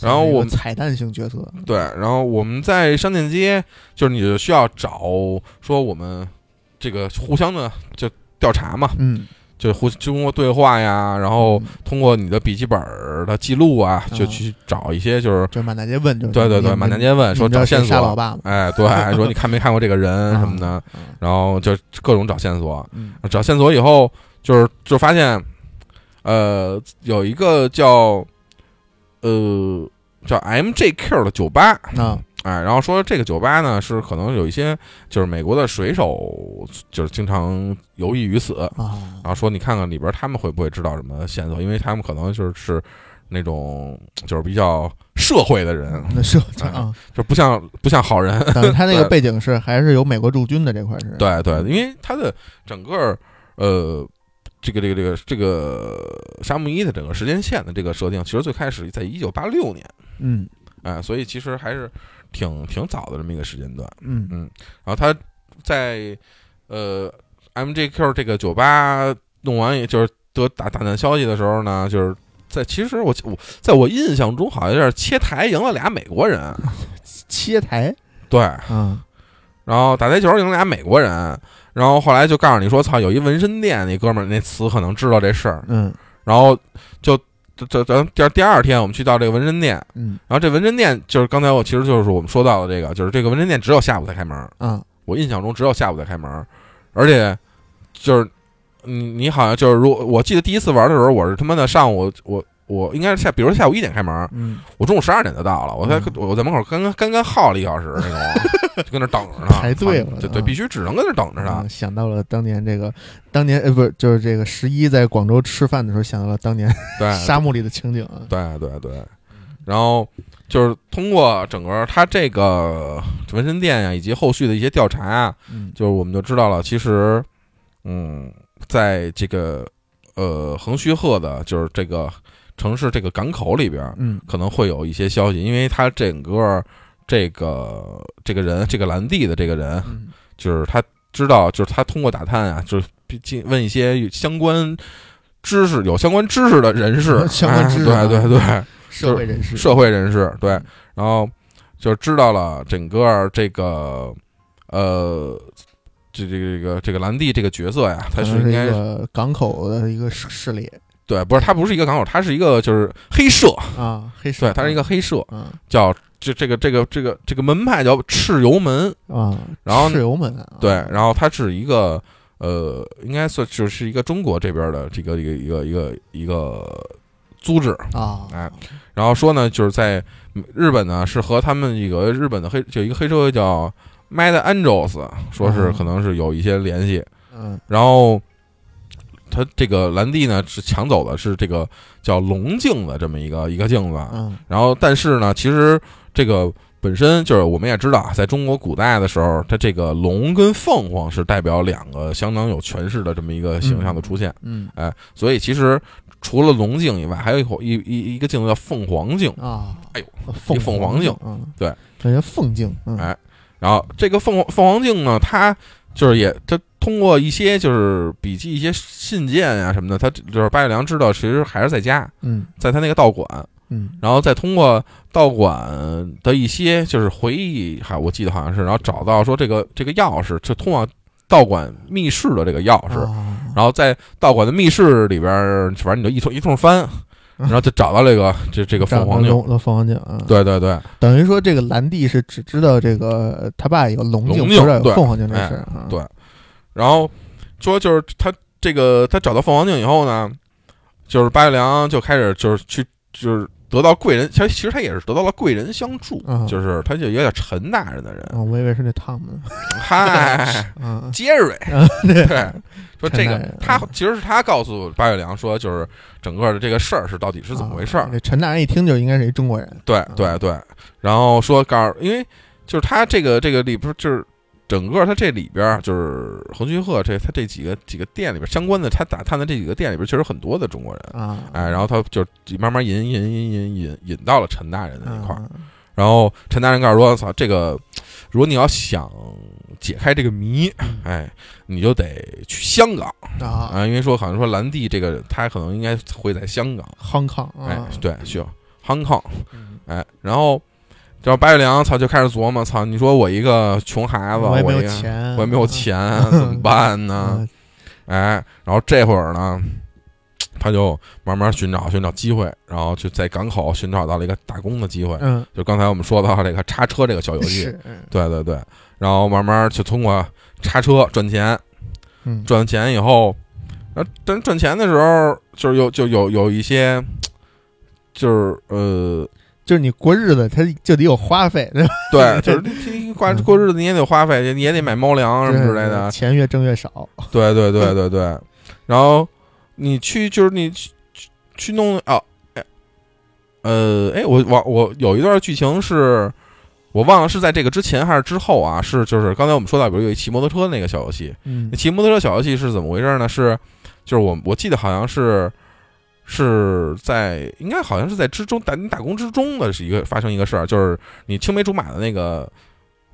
然后我们彩蛋型角色，对，然后我们在商店街，就是你就需要找说我们这个互相的就调查嘛，嗯，就互就通过对话呀，然后嗯。通过你的笔记本儿的记录啊，就啊去找一些就是就满大街问，就是对对对，满大街问说找线谁杀老索，爸？哎，对，说你看没看过这个人 什么的，啊，然后就各种找线索，嗯。找线索以后，就是就发现，呃，有一个叫呃叫 MJQ 的酒吧，啊，哎，然后说这个酒吧呢是可能有一些就是美国的水手就是经常游弋于此，啊然后说你看看里边他们会不会知道什么线索，因为他们可能就是是那种就是比较社会的人，那是哎啊，就不像不像好人。等于他那个 背景是还是有美国驻军的这块是，对对，因为他的整个呃。这个这个这个这个沙漠一的整个时间线的这个设定，其实最开始在一九八六年，嗯哎，所以其实还是挺挺早的这么一个时间段。嗯嗯，然后他在呃 MJQ 这个酒吧弄完，也就是得打打探消息的时候呢，就是在其实我我在我印象中好像是切台赢了俩美国人，切台，对，嗯然后打台球赢了俩美国人，然后后来就告诉你说，操，有一纹身店那哥们儿那词可能知道这事儿，嗯然后就这这咱第二第二天我们去到这个纹身店，嗯。然后这纹身店就是刚才我其实就是我们说到的这个，就是这个纹身店只有下午才开门，嗯。我印象中只有下午才开门，而且就是你你好像就是如果我记得第一次玩的时候，我是他妈的上午我我应该是下，比如说下午一点开门，嗯，我中午十二点就到了，我在嗯。我在门口刚刚刚刚耗了一小时那种，就跟那等着呢，排队了对对，必须只能跟那等着呢嗯。想到了当年这个，当年呃不是就是这个十一在广州吃饭的时候，想到了当年对 沙漠里的情景啊。对对对，然后就是通过整个他这个纹身店呀，以及后续的一些调查啊，嗯就是我们就知道了，其实，嗯，在这个呃横须贺的，就是这个城市这个港口里边，嗯可能会有一些消息，因为它整个这个这个人，这个兰蒂的这个人，嗯。就是他知道，就是他通过打探啊，就是毕竟问一些相关知识、有相关知识的人士，相关知识哎对对对，社会人士，社会人士，对，然后就知道了整个这个呃，这这个这个这个兰蒂这个角色呀，他是应该个港口的一个势势力。对，不是他不是一个港口，他是一个就是黑社，啊，黑社，对，他是一个黑社，嗯。叫这这个这个这个这个门派叫赤油门，啊，然后赤油门啊，对，然后它是一个呃，应该算就是一个中国这边的这个一个一个一个一个组织，啊，哎然后说呢，就是在日本呢是和他们一个日本的黑就一个黑社会叫 Mad Angels，说是哦可能是有一些联系，嗯。然后他这个兰蒂呢是抢走的是这个叫龙镜的这么一个一个镜子，嗯。然后但是呢，其实这个本身就是我们也知道啊，在中国古代的时候，它这个龙跟凤凰是代表两个相当有权势的这么一个形象的出现，嗯哎，所以其实除了龙镜以外，还有一口一一一个镜子叫凤凰镜，啊，哎呦，凤凤凰镜嗯，对，感觉凤镜，嗯。哎然后这个凤凰凤凰镜呢，它就是也他通过一些就是笔记一些信件啊、什么的，他就是八月良知道其实还是在家，嗯。在他那个道馆，嗯。然后再通过道馆的一些就是回忆，还我记得好像是，然后找到说这个这个钥匙就通往道馆密室的这个钥匙，啊然后在道馆的密室里边儿，反正你就一通一通翻，然后就找到这个这这个凤凰镜。龙凤凰镜啊，对对对，等于说这个兰帝是只知道这个他爸有龙镜，龙不知道镜对有凤凰镜这哎事儿啊。对然后说就是他这个他找到凤凰镜以后呢，就是八月良就开始就是去就是得到贵人，其实其实他也是得到了贵人相助，啊就是他就有点陈大人的人，啊，我以为是那汤姆，嗨，啊，杰瑞，对，说这个陈大人他其实是他告诉八月良说，就是整个的这个事儿是到底是怎么回事儿。啊，这陈大人一听就应该是一中国人，对对对，然后说告诉，因为就是他这个这个里边就是整个他这里边就是横须贺这他这几个几个店里边相关的，他打探的这几个店里边确实很多的中国人，啊，哎，然后他就慢慢引引引引引引到了陈大人那一块儿，啊。然后陈大人告诉说，操，这个如果你要想解开这个谜，哎，你就得去香港。啊。啊，因为说好像说兰蒂这个他可能应该会在香港，，Hong Kong 哎啊，，对，需要 Hong Kong。嗯。哎，然后，然后白月良操就开始琢磨，操，你说我一个穷孩子，我也没有钱，我也没有钱，怎么办呢？啊，哎，然后这会儿呢，他就慢慢寻找寻找机会，然后就在港口寻找到了一个打工的机会，嗯，就刚才我们说到这个叉车这个小游戏，对对对，然后慢慢就通过叉车赚钱，嗯，赚钱以后，然后但赚钱的时候，就是有就有有一些，就是呃。就是你过日子，他就得有花费，对吧？对，就是过过日子你也得花费，你也得买猫粮什么之类的。钱越挣越少，对对对对对，然后你去就是你去去去弄啊，哎，呃，哎，我我我有一段剧情是。我忘了是在这个之前还是之后啊？是就是刚才我们说到，比如有一骑摩托车那个小游戏，嗯骑摩托车小游戏是怎么回事呢？是就是我我记得好像是是在应该好像是在之中打你打工之中的是一个发生一个事儿，就是你青梅竹马的那个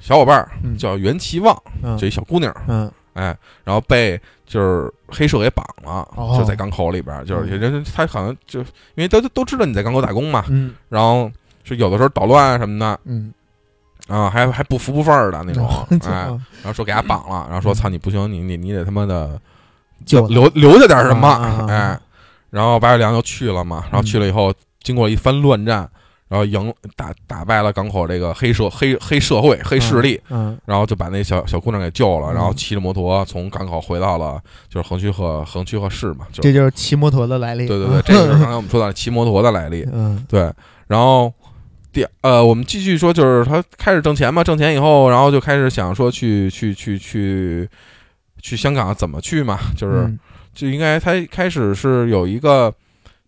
小伙伴叫袁其望，嗯。就一小姑娘，嗯。哎，然后被就是黑社给绑了，哦。就在港口里边儿，就是嗯。人他好像就因为都都知道你在港口打工嘛，嗯。然后是有的时候捣乱啊什么的嗯，啊，还还不服不忿儿的那种，哎，啊然后说给他绑了，然后说操你不行，你你你得他妈的就留留下点什么，哎，然后白月良就去了嘛，然后去了以后，经过一番乱战，然后赢打打败了港口这个黑社黑黑社会黑势力，嗯然后就把那小小姑娘给救了，嗯。然后骑着摩托从港口回到了就是横须贺横须贺市嘛，就这就是骑摩托的来历，对对对，这就是刚才我们说到的骑摩托的来历，嗯。对，然后。第呃，我们继续说，就是他开始挣钱嘛，挣钱以后，然后就开始想说去去去去去香港怎么去嘛，就是、嗯就应该他开始是有一个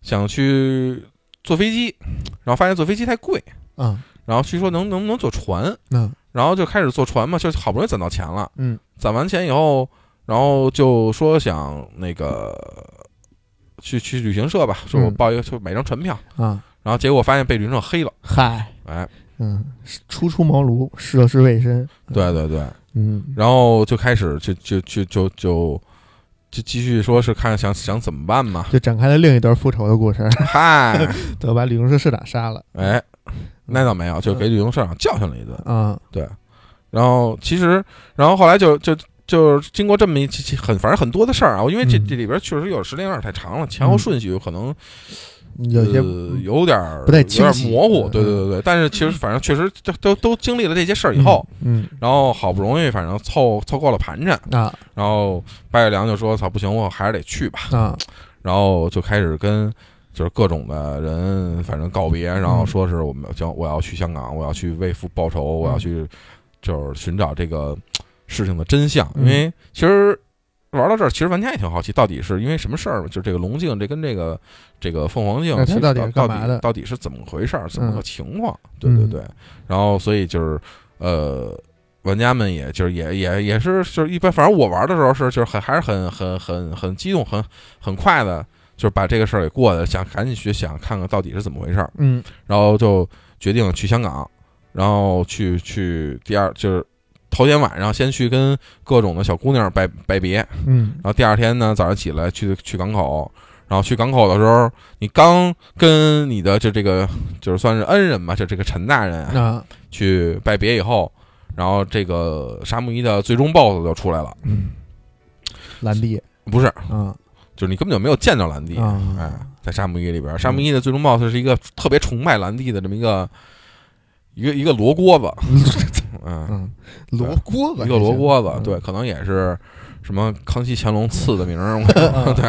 想去坐飞机，然后发现坐飞机太贵，嗯。然后去说能能不能坐船，嗯。然后就开始坐船嘛，就好不容易攒到钱了，嗯。攒完钱以后，然后就说想那个去去旅行社吧，说我嗯报一个就买张船票，啊，然后结果发现被旅行社黑了，嗨，哎，嗯，初出茅庐，涉世未深，对对对，嗯。然后就开始就就就就就就继续说是看想想怎么办嘛，就展开了另一段复仇的故事，嗨，都把旅行社社长杀了。哎，那倒没有，就给旅行社长教训了一顿。嗯，对，然后其实，然后后来就就就经过这么一很反正很多的事儿啊，因为这嗯。这里边确实有时间有点太长了，前后嗯。顺序有可能有些呃有点儿不太有点模糊。嗯对对对对，但是其实反正确实都都都经历了这些事儿以后，嗯然后好不容易反正凑凑够了盘缠，嗯啊然后白月良就说：“操，不行，我还是得去吧。啊” 然后就开始跟。就是各种的人，反正告别，然后嗯说是我们将，我要去香港，我要去为父报仇，我要去就是寻找这个事情的真相。因嗯为其实玩到这儿，其实玩家也挺好奇，到底是因为什么事儿？就这个龙镜，这跟这个这个凤凰镜到底到底到底是怎么回事儿？怎么个嗯情况？对对嗯对。然后所以就是呃。玩家们也就是也也也是就是一般，反正我玩的时候是就是很还是很很很很激动，很很快的，就是把这个事儿给过了，想赶紧去想看看到底是怎么回事儿。嗯然后就决定去香港，然后去去第二就是头天晚上先去跟各种的小姑娘拜拜别，嗯。然嗯后第二天呢早上起来去去港口，然后去港口的时候，你刚跟你的就这个就是算是恩人吧，就这个陈大人啊。啊去拜别以后，然后这个沙木一的最终 BOSS 就出来了，嗯，兰蒂不是，嗯就是你根本就没有见到兰蒂，啊哎，在沙木一里边，沙木一的最终 BOSS 是一个特别崇拜兰蒂的这么一个一个一个罗锅子，嗯，嗯，罗锅子一个罗锅子，嗯。对，可能也是什么康熙、乾隆赐的名儿，我对，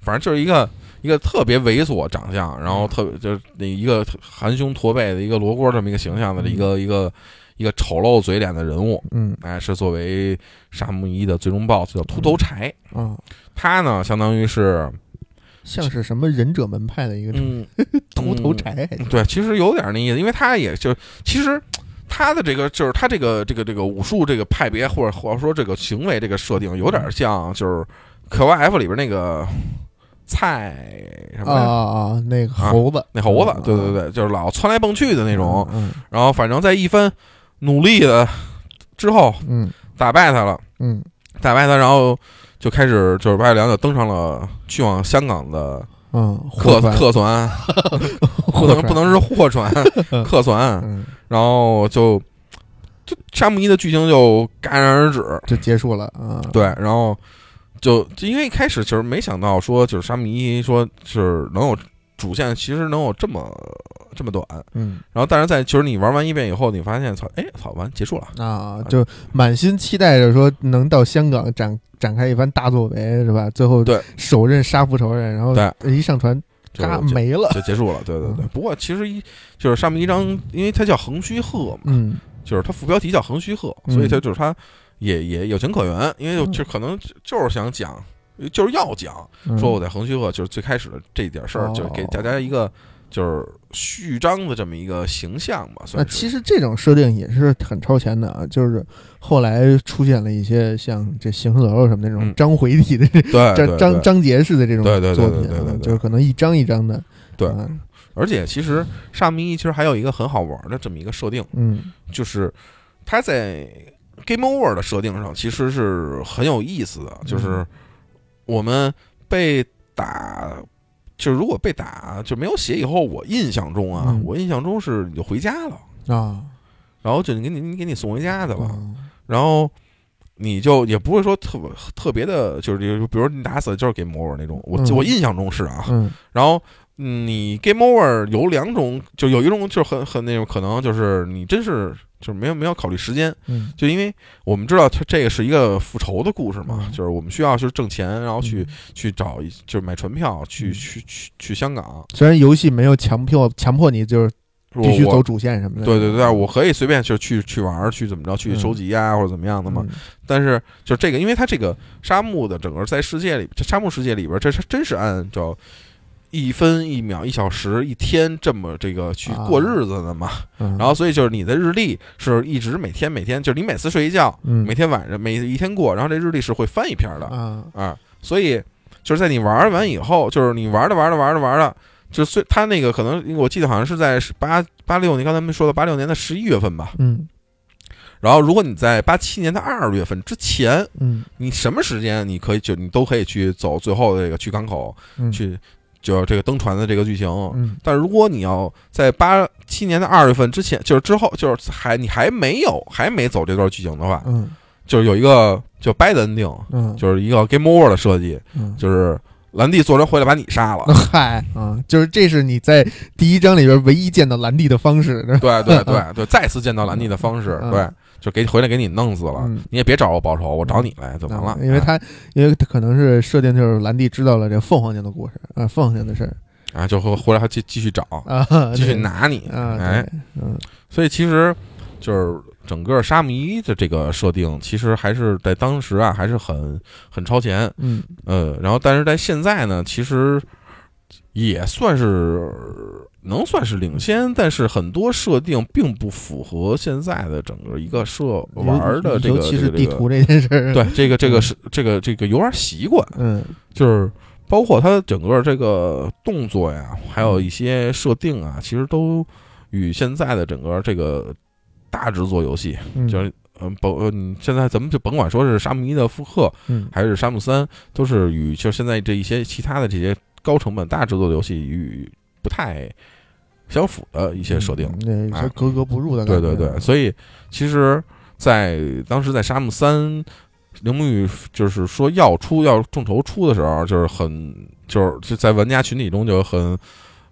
反正就是一个一个特别猥琐长相，然后特别就是那一个含胸驼背的一个罗锅这么一个形象的一个一个一个丑陋嘴脸的人物，嗯。哎，是作为沙木一的最终 BOSS 叫秃头柴，啊，他呢相当于是像是什么忍者门派的一个嗯。秃头柴，对，其实有点那意思，因为他也就其实他的这个就是他这个这个这个武术这个派别，或者或者说这个行为这个设定，有点像就是 KYF 里边那个菜什么啊啊啊，那个猴子，那猴子啊，对对对，就是老窜来蹦去的那种。嗯然后反正在一番努力的之后，嗯。打败他了，嗯。打败他，然后就开始就是白良就登上了去往香港的嗯，客货船。客船，不能不能是货船，客船。嗯，然后就就沙漠一的剧情就戛然而止，就结束了啊，对，然后就就因为一开始其实没想到说就是沙漠一说是能有主线，其实能有这么这么短，嗯。然后但是在就是你玩完一遍以后，你发现操，哎操，完结束了，啊，就满心期待着说能到香港展展开一番大作为是吧？最后对。手刃杀父仇人，然后对。一上船就嘎没了，就结束了，对对对。嗯。不过其实一就是上面一张，因为它叫横须贺嘛，嗯。就是它副标题叫横须贺，嗯。所以它就是它也也有情可原，因为就嗯。就可能就就是想讲，就是要讲。嗯。说我在横须贺就是最开始的这点事儿，哦。就是给大家一个就是序章的这么一个形象吧，那。其实这种设定也是很超前的啊，就是后来出现了一些像这《行尸走肉》什么那种嗯。章回体的这章章章节式的这种作品就是可能一章一章的，对。啊。而且其实沙弥一其实还有一个很好玩的这么一个设定，嗯。就是它在 Game Over 的设定上其实是很有意思的，嗯就是我们被打。就是如果被打就没有血以后，我印象中啊，嗯。我印象中是你就回家了，啊，然后就给你给你送回家去了，嗯。然后你就也不会说特特别的，就是比如你打死就是 game over 那种，我、嗯。我印象中是啊。嗯。然后嗯你 game over 有两种，就有一种就是很很那种可能就是你真是就是没有没有考虑时间，嗯。就因为我们知道它这个是一个复仇的故事嘛，嗯。就是我们需要就是挣钱，然后去、嗯。去找一就是买船票去、嗯。去去去香港，虽然游戏没有强迫强迫你就是必须走主线什么的，对对对，我可以随便就去去玩儿，去怎么着，去嗯。收集呀、或者怎么样的嘛。嗯。但是就这个，因为它这个沙漠的整个在世界里，这沙漠世界里边，这是真是按照一分一秒、一小时、一天这么这个去过日子的嘛。嗯，然后所以就是你的日历是一直每天每天，就是你每次睡一觉，嗯每天晚上每一天过，然后这日历是会翻一篇的啊啊。所以就是在你玩完以后，就是你玩着玩着玩着玩着。就虽他那个可能，我记得好像是在八八六年，刚才没说的八六年的十一月份吧。嗯然后，如果你在八七年的二月份之前，嗯你什么时间你可以就你都可以去走最后的这个去港口嗯去，就这个登船的这个剧情。嗯。但如果你要在八七年的二月份之前，就是之后，就是还你还没有还没走这段剧情的话，嗯。就是有一个就 bad ending，嗯。就是一个 game over 的设计，嗯，就是兰蒂坐车回来把你杀了。嗨啊，就是这是你在第一章里边唯一见到兰蒂的方式，对对对 对，再次见到兰蒂的方式，嗯。对，就给回来给你弄死了，嗯。你也别找我报仇，我找你来就完了啊。因为他因为他可能是设定就是兰蒂知道了这凤凰精的故事啊，凤凰精的事儿啊，就回回来还继继续找，啊，继续拿你，啊，哎，，嗯。所以其实就是整个沙弥的这个设定，其实还是在当时啊，还是很很超前，嗯。呃，然后但是在现在呢，其实也算是能算是领先，但是很多设定并不符合现在的整个一个设玩的这个，尤其是地图这件事儿，对这个这个嗯是这个这个游玩习惯，嗯。就是包括它整个这个动作呀，还有一些设定啊，其实都与现在的整个这个大制作游戏，嗯，就是嗯，甭呃，你现在咱们就甭管说是沙姆一的复刻，嗯。还是沙姆三，都是与就现在这一些其他的这些高成本大制作的游戏与不太相符的一些设定。嗯对，哎是格格不入的对对对，所以其实，在当时在沙漠三，铃木玉就是说要出要众筹出的时候，就是很就是就在玩家群体中就很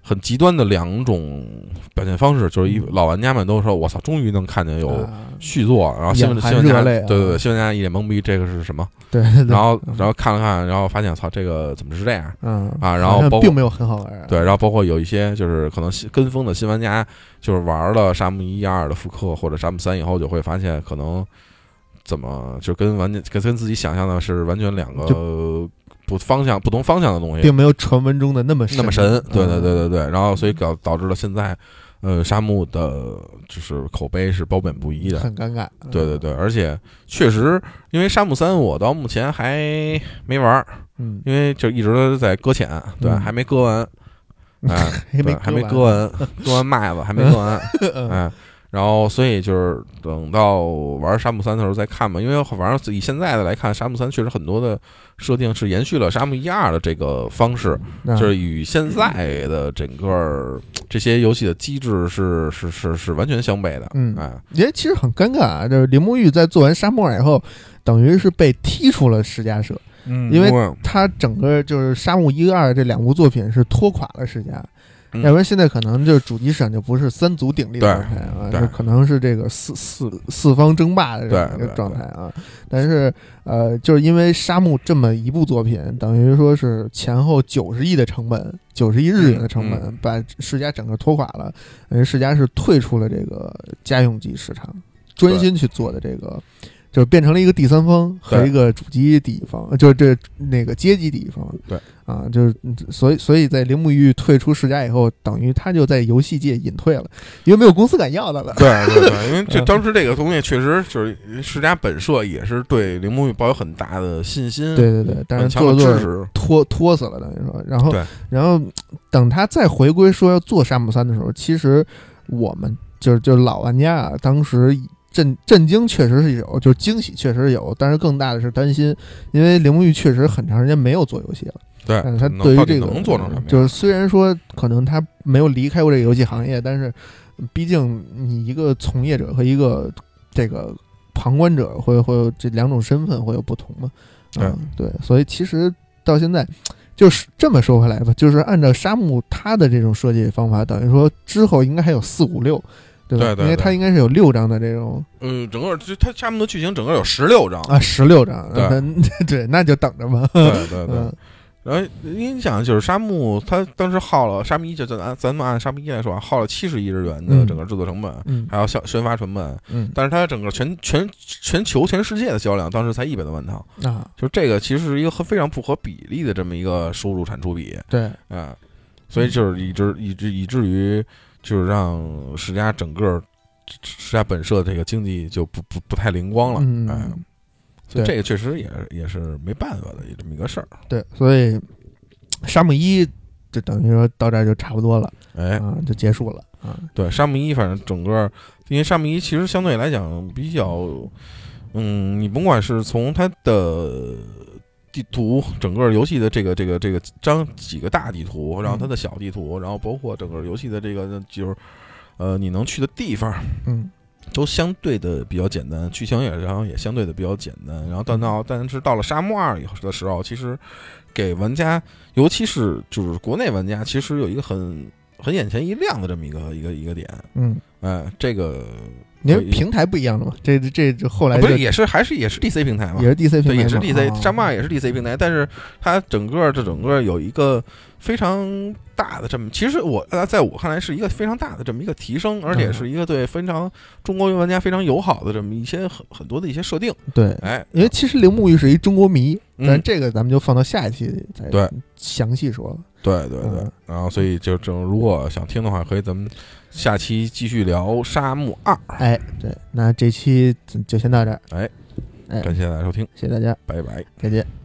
很极端的两种表现方式，就是一嗯老玩家们都说：“我操，终于能看见有啊续作。”然后新闻新闻家对对对，新闻家一脸懵逼，这个是什么？对然后嗯然后看了看，然后发现操，这个怎么是这样？嗯啊然后并没有很好玩，对，然后包括有一些就是可能新跟风的新玩家，就是玩了沙漠一二的复刻或者沙漠三以后，就会发现可能怎么就跟玩家跟跟自己想象的是完全两个不方向不同方向的东西，并没有传闻中的那么那么神。对对嗯对对对，然后所以导导致了现在呃沙漠的就是口碑是褒贬不一的。很尴尬。对对对，而且确实，因为沙漠三我到目前还没玩儿，嗯，因为就一直在搁浅，对，嗯。还没割完，哎，还 没对还没割割完，割完麦子还没割完，嗯 哎，然后所以就是等到玩沙漠三的时候再看吧，因为反正以现在的来看，沙漠三确实很多的设定是延续了沙漠一二的这个方式，就是与现在的整个这些游戏的机制是是是是完全相悖的，嗯。哎，因为其实很尴尬啊，就是铃木玉在做完沙漠以后，等于是被踢出了世嘉社，嗯。因为为他整个就是沙漠一二这两部作品是拖垮了世嘉。嗯要不然现在可能就是主机市场就不是三足鼎立的状态啊，就可能是这个四四四方争霸的这样一个状态啊。但是呃，就是因为沙漠这么一部作品，等于说是前后九十亿的成本，九十亿日元的成本，嗯把世嘉整个拖垮了。等于世嘉是退出了这个家用机市场，专心去做的这个。就是变成了一个第三方和一个主机第一方，就是这那个阶级第一方。对啊，就是嗯所以所以在铃木玉退出世嘉以后，等于他就在游戏界隐退了，因为没有公司敢要他了。对对对，因为这嗯当时这个东西确实就是世嘉本社也是对铃木玉抱有很大的信心，对对对，但是做着做着的支持，拖拖死了，等于说，然后然后等他再回归说要做山姆三的时候，其实我们就是就是老玩家啊，当时震震惊确实是有，就是惊喜确实有，但是更大的是担心，因为铃木玉确实很长时间没有做游戏了。对，嗯，他能到底对于这个能做成什么？就是虽然说可能他没有离开过这个游戏行业，但是毕竟你一个从业者和一个这个旁观者会会有这两种身份会有不同嘛？嗯，对，所以其实到现在。就是这么说回来吧，就是按照沙漠它的这种设计方法，等于说之后应该还有四五六，对吧？对对因为它应该是有六张的这种嗯，整个就它沙漠的剧情整个有十六章，啊，十六张，对。那 对，那就等着吧。对对对。嗯。然后你想，就是沙漠，它当时耗了沙漠一，就咱咱们按沙漠一来说啊，耗了七十亿日元的嗯。整个制作成本，嗯。还有销宣发成本，嗯。但是它整个全全全球全世界的销量当时才一百多万套，啊，就这个其实是一个和非常不合比例的这么一个收入产出比对，啊，所以就是以致以致以至于就是让世家整个世家本社这个经济就不不不太灵光了，嗯。哎，所以对。这个确实也也是没办法的这么一个事儿，对，所以沙漠一就等于说到这儿就差不多了哎，啊，就结束了啊。对，沙漠一反正整个，因为沙漠一其实相对来讲比较，嗯，你甭管是从它的地图，整个游戏的这个这个这个张几个大地图，然后它的小地图，然后包括整个游戏的这个就是，呃，你能去的地方，嗯。都相对的比较简单，剧情也然后也相对的比较简单，然后但到但是到了沙漠二以后的时候，其实给玩家，尤其是就是国内玩家，其实有一个很很眼前一亮的这么一个一个一个点，嗯，哎，这个因为平台不一样了嘛，这这这后来啊不是也是还是也是 DC 平台嘛也，是 DC 平台对，也是 DC，啊沙漠二也是 DC 平台，但是它整个这整个有一个非常大的这么，其实我呃在我看来是一个非常大的这么一个提升，而且嗯是一个对非常中国玩家非常友好的这么一些很很多的一些设定，对，哎，因为其实铃木玉是一中国迷，嗯但这个咱们就放到下一期再对详细说了。对对对嗯，然后所以就就如果想听的话，可以咱们下期继续聊《沙漠二哎，对，那这期就先到这儿，哎哎，感谢大家收听，谢谢大家，拜拜。再见。